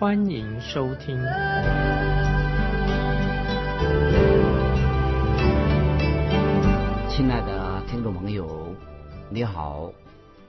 欢迎收听。亲爱的听众朋友，你好，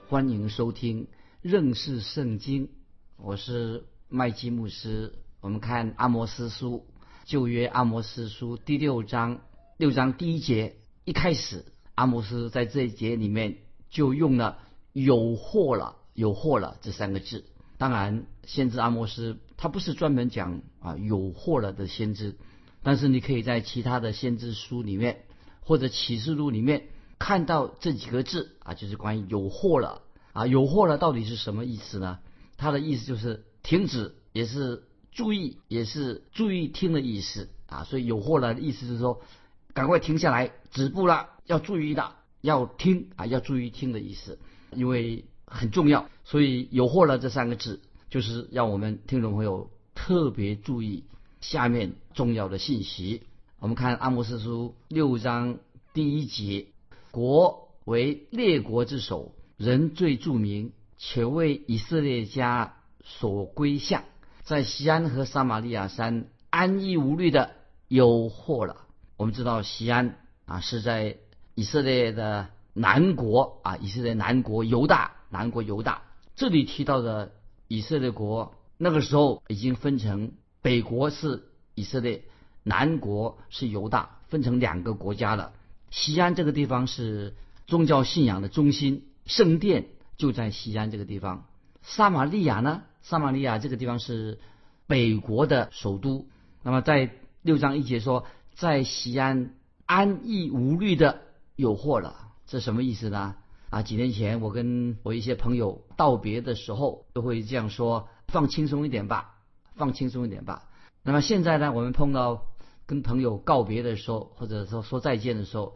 欢迎收听认识圣经。我是麦基牧师。我们看阿摩斯书旧约阿摩斯书第六章六章第一节。一开始，阿摩斯在这一节里面就用了“有祸了，有祸了”这三个字。当然，先知阿摩斯他不是专门讲啊有祸了的先知，但是你可以在其他的先知书里面或者启示录里面看到这几个字啊，就是关于有祸了啊，有祸了到底是什么意思呢？它的意思就是停止，也是注意，也是注意听的意思啊。所以有祸了的意思是说。赶快停下来，止步了，要注意的，要听啊，要注意听的意思，因为很重要，所以有祸了这三个字，就是让我们听众朋友特别注意下面重要的信息。我们看阿摩斯书六章第一节：国为列国之首，人最著名，且为以色列家所归向，在西安和撒玛利亚山安逸无虑的有祸了。我们知道西安啊是在以色列的南国啊，以色列南国犹大，南国犹大。这里提到的以色列国，那个时候已经分成北国是以色列，南国是犹大，分成两个国家了。西安这个地方是宗教信仰的中心，圣殿就在西安这个地方。撒玛利亚呢，撒玛利亚这个地方是北国的首都。那么在六章一节说。在西安安逸无虑的有祸了，这什么意思呢？啊，几年前我跟我一些朋友道别的时候，都会这样说：放轻松一点吧，放轻松一点吧。那么现在呢，我们碰到跟朋友告别的时候，或者说说再见的时候，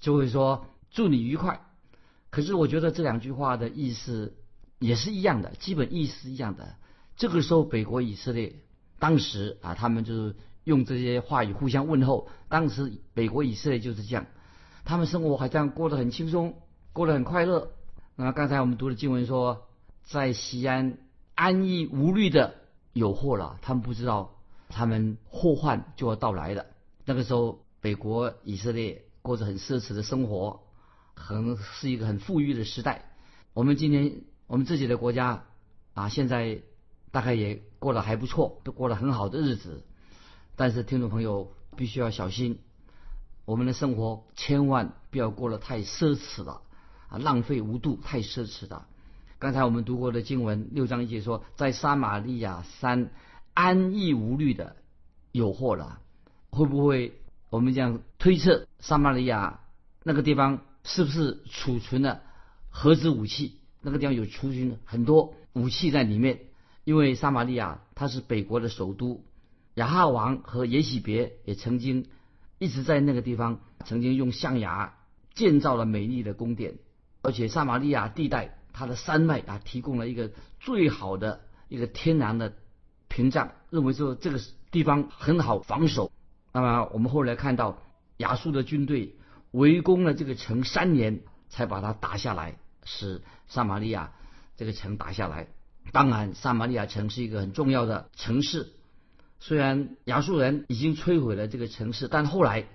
就会说祝你愉快。可是我觉得这两句话的意思也是一样的，基本意思一样的。这个时候，北国以色列当时啊，他们就是。用这些话语互相问候。当时北国以色列就是这样，他们生活好像过得很轻松，过得很快乐。那么刚才我们读的经文说，在西安安逸无虑的有祸了，他们不知道他们祸患就要到来了。那个时候，北国以色列过着很奢侈的生活，很是一个很富裕的时代。我们今天我们自己的国家啊，现在大概也过得还不错，都过了很好的日子。但是听众朋友必须要小心，我们的生活千万不要过得太奢侈了啊，浪费无度，太奢侈了。刚才我们读过的经文六章一节说，在撒玛利亚山安逸无虑的有祸了，会不会我们这样推测？撒玛利亚那个地方是不是储存了核子武器？那个地方有储存很多武器在里面，因为撒玛利亚它是北国的首都。亚哈王和耶喜别也曾经一直在那个地方，曾经用象牙建造了美丽的宫殿，而且撒玛利亚地带它的山脉啊，提供了一个最好的一个天然的屏障，认为说这个地方很好防守。那么我们后来看到亚述的军队围攻了这个城三年，才把它打下来，使撒玛利亚这个城打下来。当然，撒玛利亚城是一个很重要的城市。虽然亚述人已经摧毁了这个城市，但后来，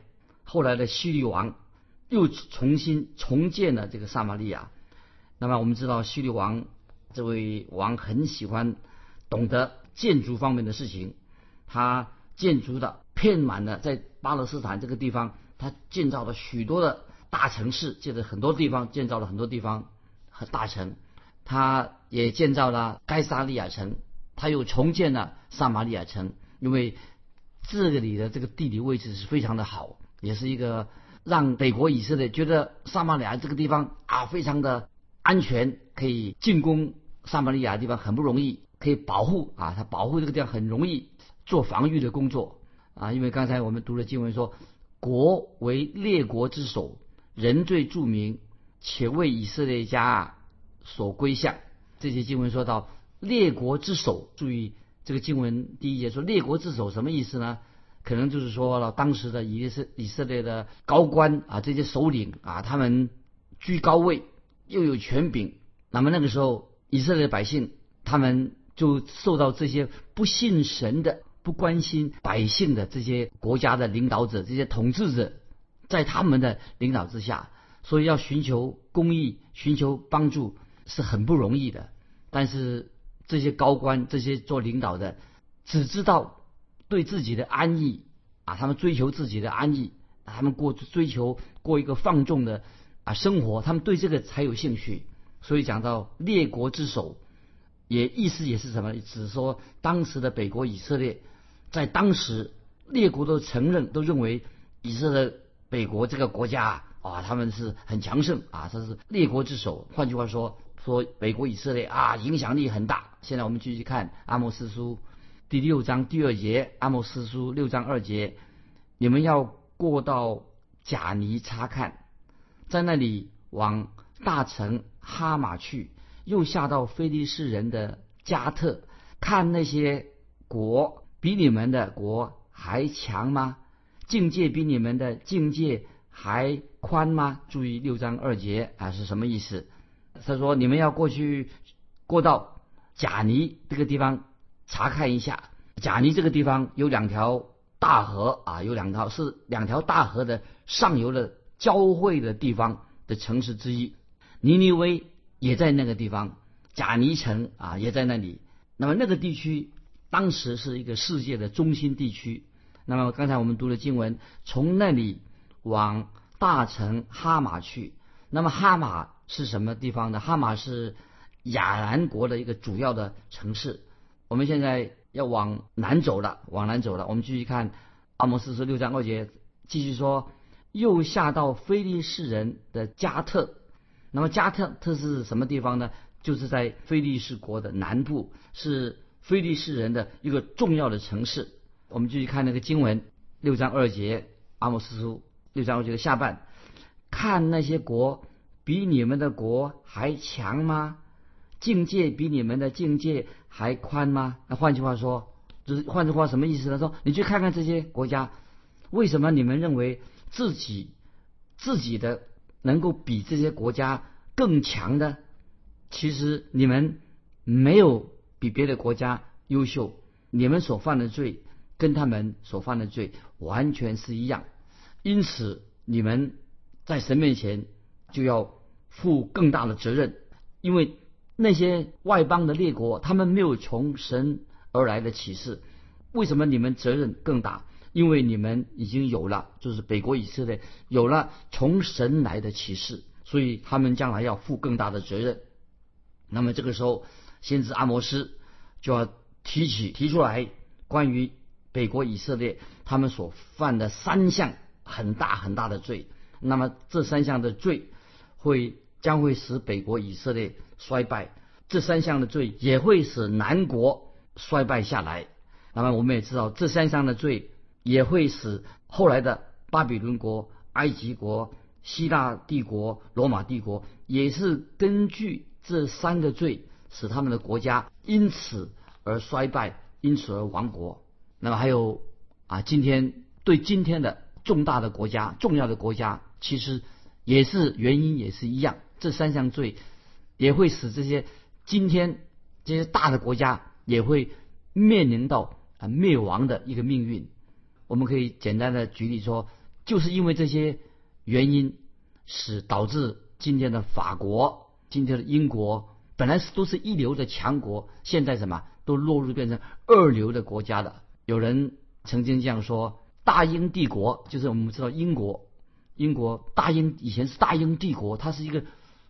后来的希律王又重新重建了这个撒玛利亚。那么我们知道，希律王这位王很喜欢懂得建筑方面的事情，他建筑的遍满了在巴勒斯坦这个地方，他建造了许多的大城市，建了很多地方，建造了很多地方和大城。他也建造了该萨利亚城，他又重建了撒玛利亚城。因为这里的这个地理位置是非常的好，也是一个让北国以色列觉得撒玛利亚这个地方啊非常的安全，可以进攻撒玛利亚的地方很不容易，可以保护啊，他保护这个地方很容易。做防御的工作啊。因为刚才我们读了经文说，国为列国之首，人最著名，且为以色列家所归向。这些经文说到列国之首，注意这个经文第一节说列国之首什么意思呢？可能就是说了当时的以色以色列的高官啊，这些首领啊，他们居高位，又有权柄。那么那个时候，以色列百姓他们就受到这些不信神的、不关心百姓的这些国家的领导者、这些统治者，在他们的领导之下，所以要寻求公义、寻求帮助是很不容易的。但是这些高官、这些做领导的，只知道。对自己的安逸啊，他们追求自己的安逸，他们过追求过一个放纵的啊生活，他们对这个才有兴趣。所以讲到列国之首，也意思也是什么？只说当时的北国以色列，在当时列国都承认，都认为以色列北国这个国家啊，他们是很强盛啊，这是列国之首。换句话说，说北国以色列啊，影响力很大。现在我们继续看阿摩斯书。第六章第二节，阿莫斯书六章二节，你们要过到贾尼查看，在那里往大城哈马去，又下到菲利士人的加特，看那些国比你们的国还强吗？境界比你们的境界还宽吗？注意六章二节啊是什么意思？他说你们要过去过到贾尼这个地方。查看一下，贾尼这个地方有两条大河啊，有两条是两条大河的上游的交汇的地方的城市之一。尼尼微也在那个地方，贾尼城啊也在那里。那么那个地区当时是一个世界的中心地区。那么刚才我们读的经文，从那里往大城哈马去。那么哈马是什么地方呢？哈马是亚兰国的一个主要的城市。我们现在要往南走了，往南走了。我们继续看阿摩斯书六章二节，继续说，又下到菲利士人的加特。那么加特特是什么地方呢？就是在菲利士国的南部，是菲利士人的一个重要的城市。我们继续看那个经文六章二节，阿摩斯书六章二节的下半，看那些国比你们的国还强吗？境界比你们的境界还宽吗？那换句话说，就是换句话什么意思呢？说你去看看这些国家，为什么你们认为自己自己的能够比这些国家更强的？其实你们没有比别的国家优秀，你们所犯的罪跟他们所犯的罪完全是一样，因此你们在神面前就要负更大的责任，因为。那些外邦的列国，他们没有从神而来的启示，为什么你们责任更大？因为你们已经有了，就是北国以色列有了从神来的启示，所以他们将来要负更大的责任。那么这个时候，先知阿摩斯就要提起提出来关于北国以色列他们所犯的三项很大很大的罪。那么这三项的罪会将会使北国以色列。衰败，这三项的罪也会使南国衰败下来。那么我们也知道，这三项的罪也会使后来的巴比伦国、埃及国、希腊帝国、罗马帝国，也是根据这三个罪，使他们的国家因此而衰败，因此而亡国。那么还有啊，今天对今天的重大的国家、重要的国家，其实也是原因也是一样，这三项罪。也会使这些今天这些大的国家也会面临到啊灭亡的一个命运。我们可以简单的举例说，就是因为这些原因，使导致今天的法国、今天的英国本来是都是一流的强国，现在什么都落入变成二流的国家的。有人曾经这样说：大英帝国就是我们知道英国，英国大英以前是大英帝国，它是一个。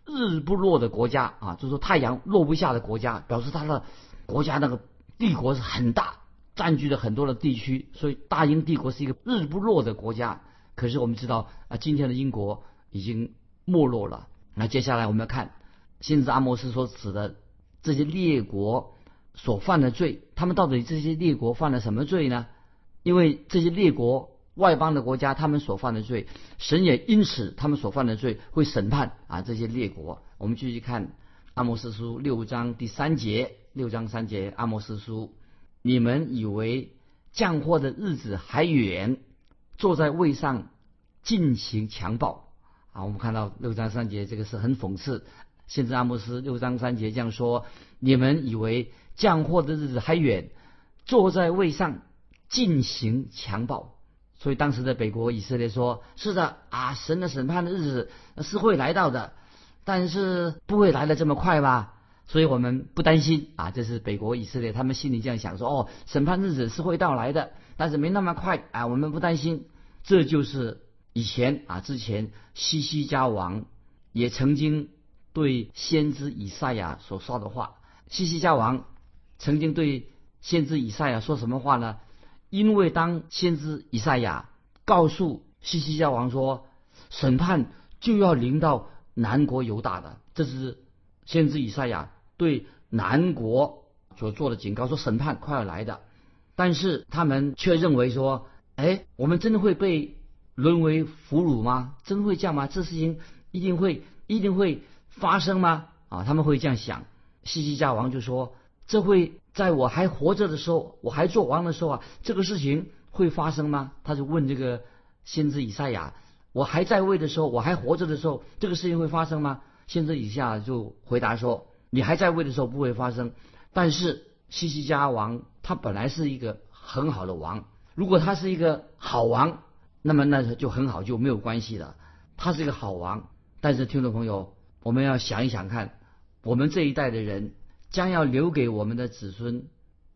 日不落的国家啊，就是说太阳落不下的国家，表示它的国家那个帝国是很大，占据了很多的地区，所以大英帝国是一个日不落的国家。可是我们知道啊，今天的英国已经没落了。那接下来我们要看，先知阿摩斯所指的这些列国所犯的罪，他们到底这些列国犯了什么罪呢？因为这些列国外邦的国家，他们所犯的罪，神也因此他们所犯的罪会审判啊这些列国。我们继续看阿摩斯书六章第三节，六章三节，阿摩斯书，你们以为降祸的日子还远，坐在位上进行强暴啊？我们看到六章三节，这个是很讽刺。先知阿摩斯六章三节这样说：你们以为降祸的日子还远，坐在位上。进行强暴，所以当时的北国以色列说：“是的啊，神的审判的日子是会来到的，但是不会来的这么快吧？所以我们不担心啊。”这是北国以色列他们心里这样想说：“哦，审判日子是会到来的，但是没那么快啊，我们不担心。”这就是以前啊，之前西西家王也曾经对先知以赛亚所说的话。西西家王曾经对先知以赛亚说什么话呢？因为当先知以赛亚告诉西西家王说，审判就要临到南国犹大的，这是先知以赛亚对南国所做的警告，说审判快要来的。但是他们却认为说，哎，我们真的会被沦为俘虏吗？真会这样吗？这事情一定会一定会发生吗？啊，他们会这样想。西西家王就说，这会。在我还活着的时候，我还做王的时候啊，这个事情会发生吗？他就问这个先知以赛亚：“我还在位的时候，我还活着的时候，这个事情会发生吗？”先知以下就回答说：“你还在位的时候不会发生，但是西西家王他本来是一个很好的王，如果他是一个好王，那么那就很好，就没有关系了。他是一个好王，但是听众朋友，我们要想一想看，我们这一代的人。”将要留给我们的子孙，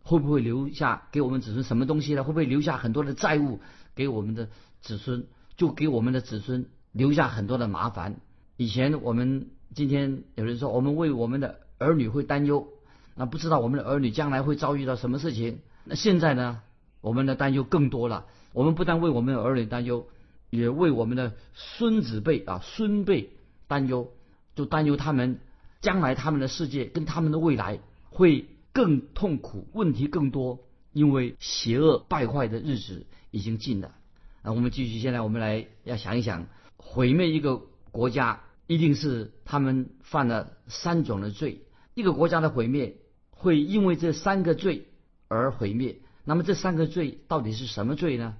会不会留下给我们子孙什么东西呢？会不会留下很多的债务给我们的子孙？就给我们的子孙留下很多的麻烦。以前我们今天有人说，我们为我们的儿女会担忧，那不知道我们的儿女将来会遭遇到什么事情。那现在呢，我们的担忧更多了。我们不但为我们的儿女担忧，也为我们的孙子辈啊孙辈担忧，就担忧他们。将来他们的世界跟他们的未来会更痛苦，问题更多，因为邪恶败坏的日子已经近了。那我们继续，现在我们来要想一想，毁灭一个国家，一定是他们犯了三种的罪。一个国家的毁灭会因为这三个罪而毁灭。那么这三个罪到底是什么罪呢？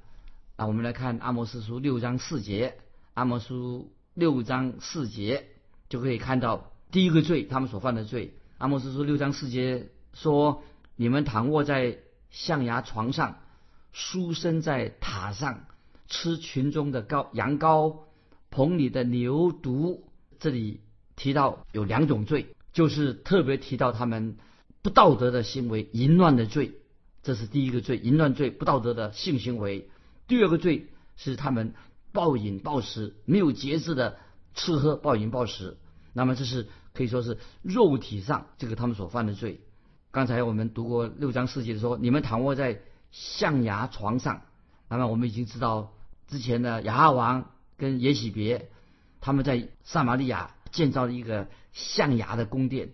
啊，我们来看阿摩斯书六章四节，阿摩书六章四节就可以看到。第一个罪，他们所犯的罪。阿莫斯书六章四节说：“你们躺卧在象牙床上，书生在塔上，吃群中的羔羊羔，捧你的牛犊。”这里提到有两种罪，就是特别提到他们不道德的行为，淫乱的罪。这是第一个罪，淫乱罪，不道德的性行为。第二个罪是他们暴饮暴食，没有节制的吃喝，暴饮暴食。那么这是。可以说是肉体上这个他们所犯的罪。刚才我们读过六章四节的时候，你们躺卧在象牙床上。那么我们已经知道之前的亚哈王跟耶喜别，他们在撒玛利亚建造了一个象牙的宫殿。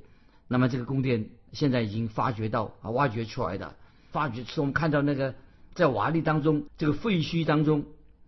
那么这个宫殿现在已经发掘到啊，挖掘出来的，发掘是我们看到那个在瓦砾当中，这个废墟当中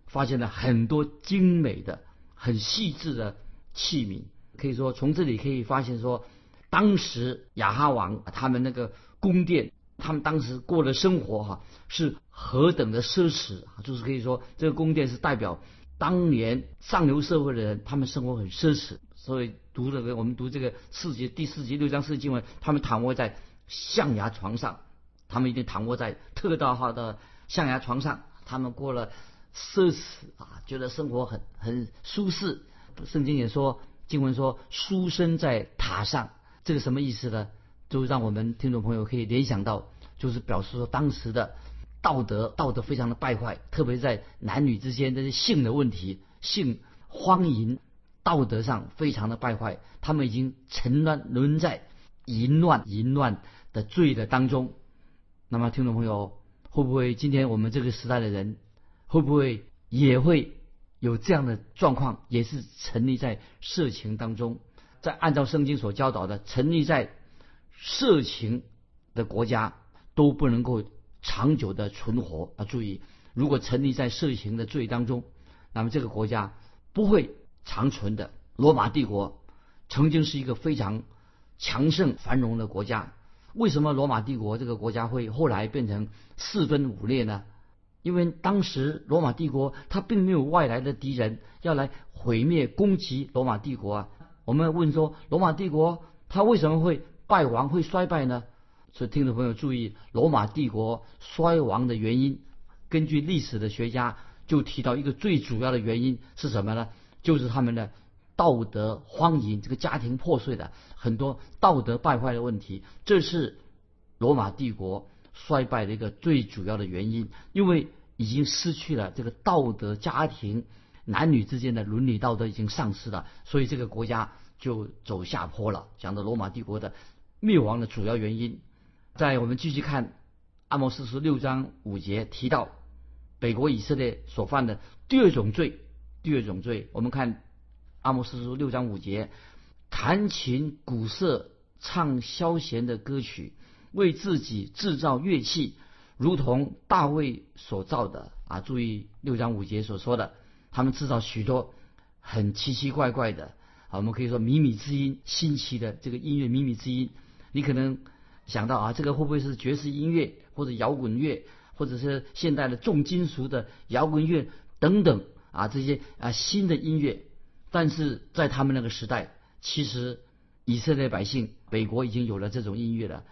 发现了很多精美的、很细致的器皿。可以说，从这里可以发现说，当时亚哈王他们那个宫殿，他们当时过的生活哈是何等的奢侈啊！就是可以说，这个宫殿是代表当年上流社会的人，他们生活很奢侈。所以读这个，我们读这个四节第四节六章四经文，他们躺卧在象牙床上，他们一定躺卧在特大号的象牙床上，他们过了奢侈啊，觉得生活很很舒适。圣经也说。经文说：“书生在塔上，这个什么意思呢？就让我们听众朋友可以联想到，就是表示说当时的道德道德非常的败坏，特别在男女之间这些性的问题，性荒淫，道德上非常的败坏。他们已经沉沦沦在淫乱淫乱的罪的当中。那么，听众朋友会不会今天我们这个时代的人会不会也会？”有这样的状况，也是沉溺在色情当中，在按照圣经所教导的，沉溺在色情的国家都不能够长久的存活啊！注意，如果沉溺在色情的罪当中，那么这个国家不会长存的。罗马帝国曾经是一个非常强盛繁荣的国家，为什么罗马帝国这个国家会后来变成四分五裂呢？因为当时罗马帝国它并没有外来的敌人要来毁灭攻击罗马帝国啊。我们问说，罗马帝国它为什么会败亡、会衰败呢？所以听众朋友注意，罗马帝国衰亡的原因，根据历史的学家就提到一个最主要的原因是什么呢？就是他们的道德荒淫，这个家庭破碎的很多道德败坏的问题，这是罗马帝国。衰败的一个最主要的原因，因为已经失去了这个道德、家庭、男女之间的伦理道德已经丧失了，所以这个国家就走下坡了。讲的罗马帝国的灭亡的主要原因，在我们继续看阿摩斯书六章五节提到北国以色列所犯的第二种罪。第二种罪，我们看阿摩斯书六章五节，弹琴、鼓瑟、唱消闲的歌曲。为自己制造乐器，如同大卫所造的啊！注意六章五节所说的，他们制造许多很奇奇怪怪的啊，我们可以说靡靡之音，新奇的这个音乐靡靡之音。你可能想到啊，这个会不会是爵士音乐，或者摇滚乐，或者是现代的重金属的摇滚乐等等啊？这些啊新的音乐，但是在他们那个时代，其实以色列百姓北国已经有了这种音乐了。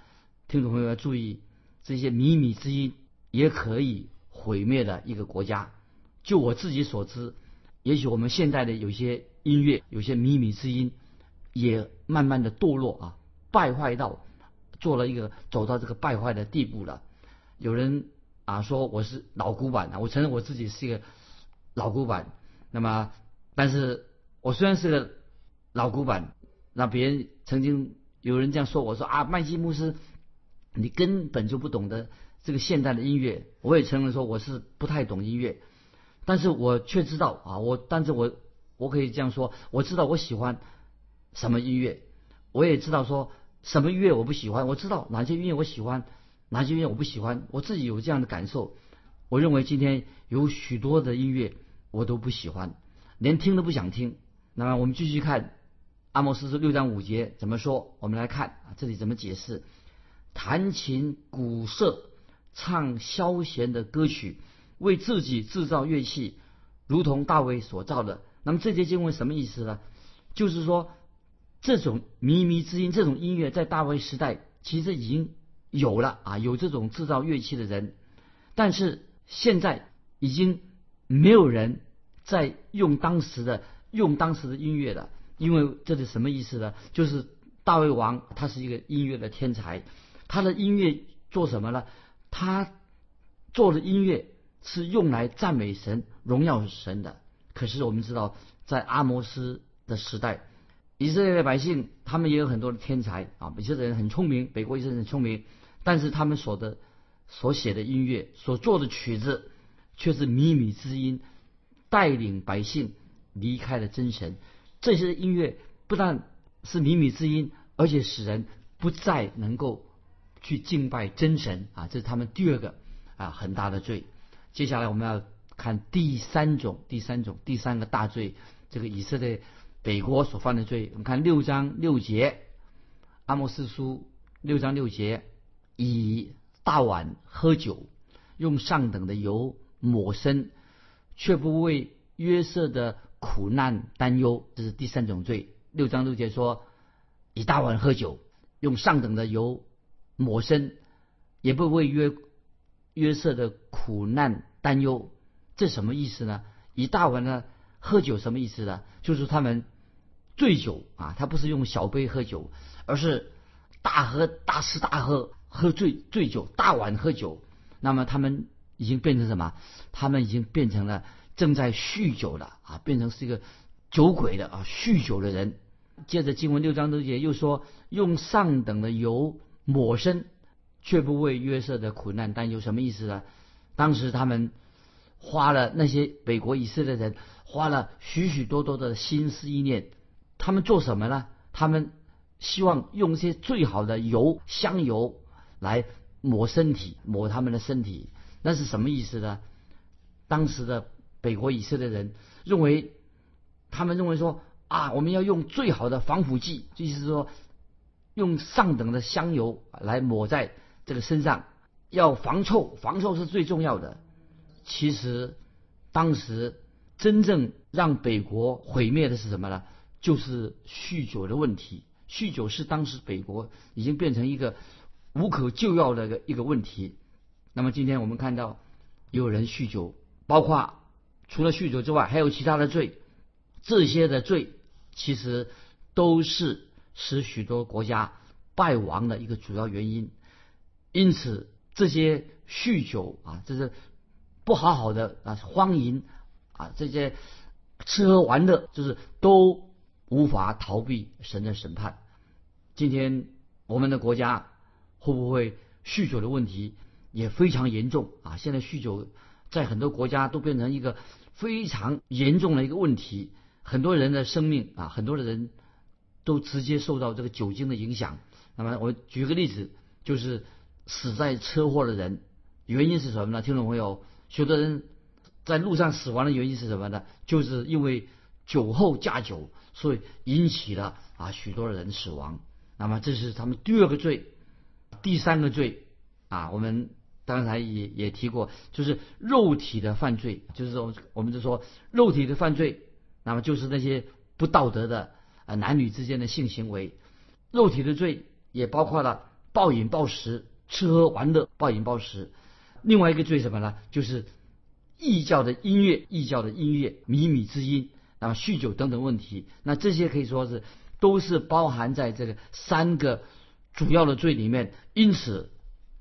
听众朋友要注意，这些靡靡之音也可以毁灭的一个国家。就我自己所知，也许我们现在的有些音乐，有些靡靡之音，也慢慢的堕落啊，败坏到做了一个走到这个败坏的地步了。有人啊说我是老古板的，我承认我自己是一个老古板。那么，但是我虽然是个老古板，那别人曾经有人这样说我说啊，麦基牧师。你根本就不懂得这个现代的音乐，我也承认说我是不太懂音乐，但是我却知道啊，我但是我我可以这样说，我知道我喜欢什么音乐，我也知道说什么音乐我不喜欢，我知道哪些音乐我喜欢，哪些音乐我不喜欢，我自己有这样的感受。我认为今天有许多的音乐我都不喜欢，连听都不想听。那么我们继续看阿莫斯书六章五节怎么说？我们来看啊，这里怎么解释？弹琴、鼓瑟、唱消闲的歌曲，为自己制造乐器，如同大卫所造的。那么这节经文什么意思呢？就是说，这种靡靡之音，这种音乐在大卫时代其实已经有了啊，有这种制造乐器的人。但是现在已经没有人在用当时的用当时的音乐了，因为这是什么意思呢？就是大卫王他是一个音乐的天才。他的音乐做什么呢？他做的音乐是用来赞美神、荣耀神的。可是我们知道，在阿摩斯的时代，以色列的百姓他们也有很多的天才啊，以色列人很聪明，北国以色列人很聪明，但是他们所的所写的音乐、所做的曲子却是靡靡之音，带领百姓离开了真神。这些音乐不但是靡靡之音，而且使人不再能够。去敬拜真神啊，这是他们第二个啊很大的罪。接下来我们要看第三种、第三种、第三个大罪，这个以色列北国所犯的罪。我们看六章六节，阿摩斯书六章六节，以大碗喝酒，用上等的油抹身，却不为约瑟的苦难担忧，这是第三种罪。六章六节说，以大碗喝酒，用上等的油。抹身，也不为约约瑟的苦难担忧，这什么意思呢？一大碗呢喝酒什么意思呢？就是他们醉酒啊，他不是用小杯喝酒，而是大喝大吃大喝，喝醉醉酒，大碗喝酒。那么他们已经变成什么？他们已经变成了正在酗酒了啊，变成是一个酒鬼的啊，酗酒的人。接着经文六章六节又说，用上等的油。抹身，却不为约瑟的苦难担忧，什么意思呢？当时他们花了那些北国以色列人花了许许多多的心思意念，他们做什么呢？他们希望用一些最好的油香油来抹身体，抹他们的身体。那是什么意思呢？当时的北国以色列人认为，他们认为说啊，我们要用最好的防腐剂，就是说用上等的香油来抹在这个身上，要防臭，防臭是最重要的。其实当时真正让北国毁灭的是什么呢？就是酗酒的问题。酗酒是当时北国已经变成一个无可救药的一个一个问题。那么今天我们看到有人酗酒，包括除了酗酒之外，还有其他的罪。这些的罪其实都是使许多国家败亡的一个主要原因。因此，这些酗酒啊，这是不好好的啊荒淫啊，这些吃喝玩乐，就是都无法逃避神的审判。今天我们的国家会不会酗酒的问题也非常严重啊？现在酗酒在很多国家都变成一个非常严重的一个问题。很多人的生命啊，很多的人都直接受到这个酒精的影响。那么我举个例子，就是死在车祸的人，原因是什么呢？听众朋友，许多人在路上死亡的原因是什么呢？就是因为酒后驾酒，所以引起了啊许多人死亡。那么这是他们第二个罪，第三个罪啊，我们刚才也也提过，就是肉体的犯罪，就是说我们就说肉体的犯罪。那么就是那些不道德的啊男女之间的性行为，肉体的罪也包括了暴饮暴食、吃喝玩乐、暴饮暴食。另外一个罪什么呢？就是异教的音乐、异教的音乐、靡靡之音，那么酗酒等等问题。那这些可以说是都是包含在这个三个主要的罪里面，因此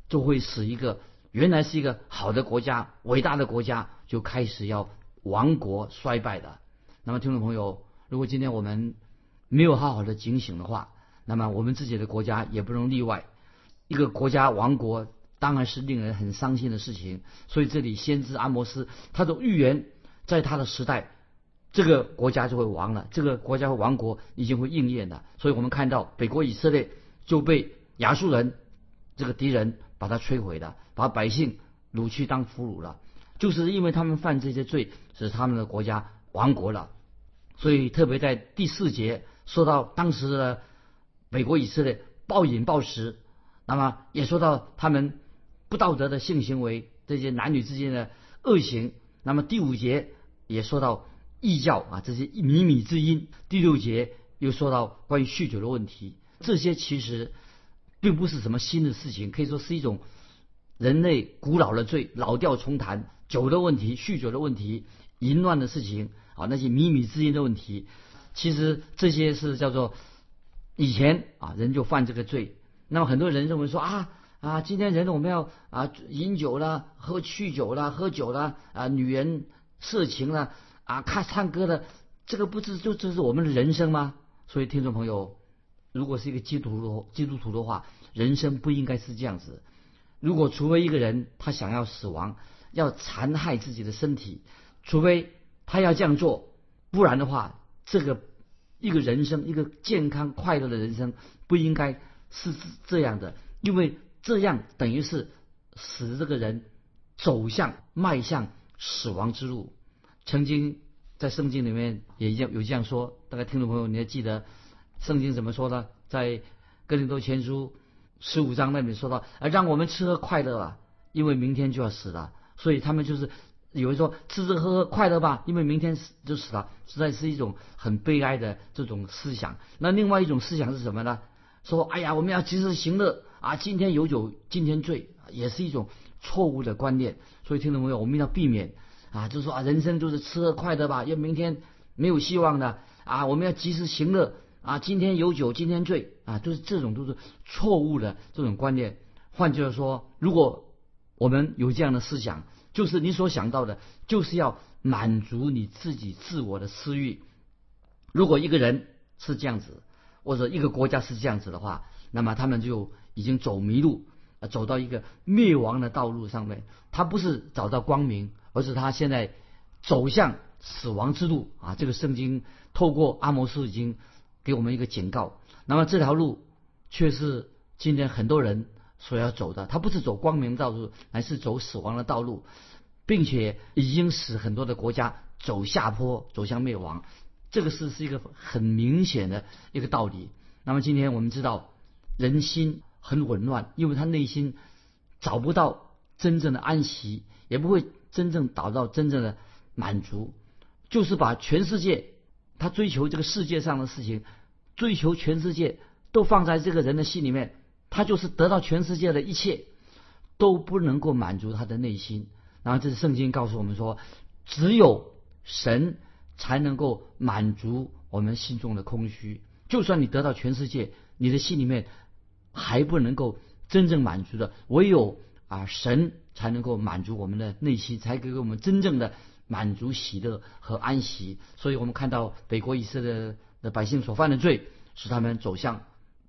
就会使一个原来是一个好的国家、伟大的国家就开始要亡国衰败的。那么，听众朋友，如果今天我们没有好好的警醒的话，那么我们自己的国家也不容例外。一个国家亡国，当然是令人很伤心的事情。所以，这里先知阿摩斯他的预言，在他的时代，这个国家就会亡了，这个国家会亡国已经会应验的。所以我们看到北国以色列就被亚述人这个敌人把它摧毁了，把百姓掳去当俘虏了，就是因为他们犯这些罪，使他们的国家亡国了。所以，特别在第四节说到当时的美国以色列暴饮暴食，那么也说到他们不道德的性行为，这些男女之间的恶行。那么第五节也说到异教啊，这些靡靡之音。第六节又说到关于酗酒的问题。这些其实并不是什么新的事情，可以说是一种人类古老的罪，老调重弹。酒的问题、酗酒的问题、淫乱的事情。啊，那些靡靡之音的问题，其实这些是叫做以前啊人就犯这个罪。那么很多人认为说啊啊，今天人我们要啊饮酒了、喝酗酒了、喝酒了啊，女人色情了啊，看唱歌的，这个不是就这是我们的人生吗？所以听众朋友，如果是一个基督徒基督徒的话，人生不应该是这样子。如果除非一个人他想要死亡，要残害自己的身体，除非。他要这样做，不然的话，这个一个人生，一个健康快乐的人生，不应该是这样的，因为这样等于是使这个人走向迈向死亡之路。曾经在圣经里面也有有这样说，大概听众朋友你还记得圣经怎么说呢？在哥林多前书十五章那里说到，啊，让我们吃喝快乐啊，因为明天就要死了，所以他们就是。有人说吃吃喝喝快乐吧，因为明天死就死了，实在是一种很悲哀的这种思想。那另外一种思想是什么呢？说哎呀，我们要及时行乐啊，今天有酒今天醉，也是一种错误的观念。所以听众朋友，我们要避免啊，就是说啊，人生就是吃喝快乐吧，因为明天没有希望的啊，我们要及时行乐啊，今天有酒今天醉啊，就是这种都是错误的这种观念。换句话说，如果我们有这样的思想，就是你所想到的，就是要满足你自己自我的私欲。如果一个人是这样子，或者一个国家是这样子的话，那么他们就已经走迷路，走到一个灭亡的道路上面。他不是找到光明，而是他现在走向死亡之路啊！这个圣经透过阿摩斯已经给我们一个警告。那么这条路却是今天很多人所要走的。他不是走光明的道路，而是走死亡的道路，并且已经使很多的国家走下坡，走向灭亡。这个是是一个很明显的一个道理。那么今天我们知道，人心很紊乱，因为他内心找不到真正的安息，也不会真正找到真正的满足，就是把全世界他追求这个世界上的事情，追求全世界都放在这个人的心里面，他就是得到全世界的一切，都不能够满足他的内心。然后这是圣经告诉我们说，只有神才能够满足我们心中的空虚。就算你得到全世界，你的心里面还不能够真正满足的，唯有啊神才能够满足我们的内心，才给我们真正的满足、喜乐和安息。所以我们看到北国以色列的百姓所犯的罪，使他们走向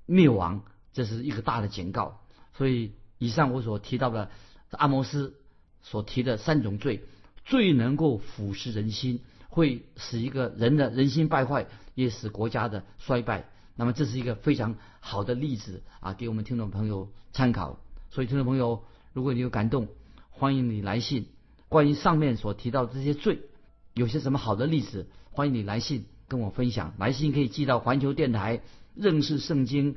灭亡，这是一个大的警告。所以以上我所提到的阿摩斯所提的三种罪，最能够腐蚀人心。会使一个人的人心败坏，也使国家的衰败。那么这是一个非常好的例子啊，给我们听众朋友参考。所以听众朋友，如果你有感动，欢迎你来信。关于上面所提到这些罪，有些什么好的例子，欢迎你来信跟我分享。来信可以寄到环球电台认识圣经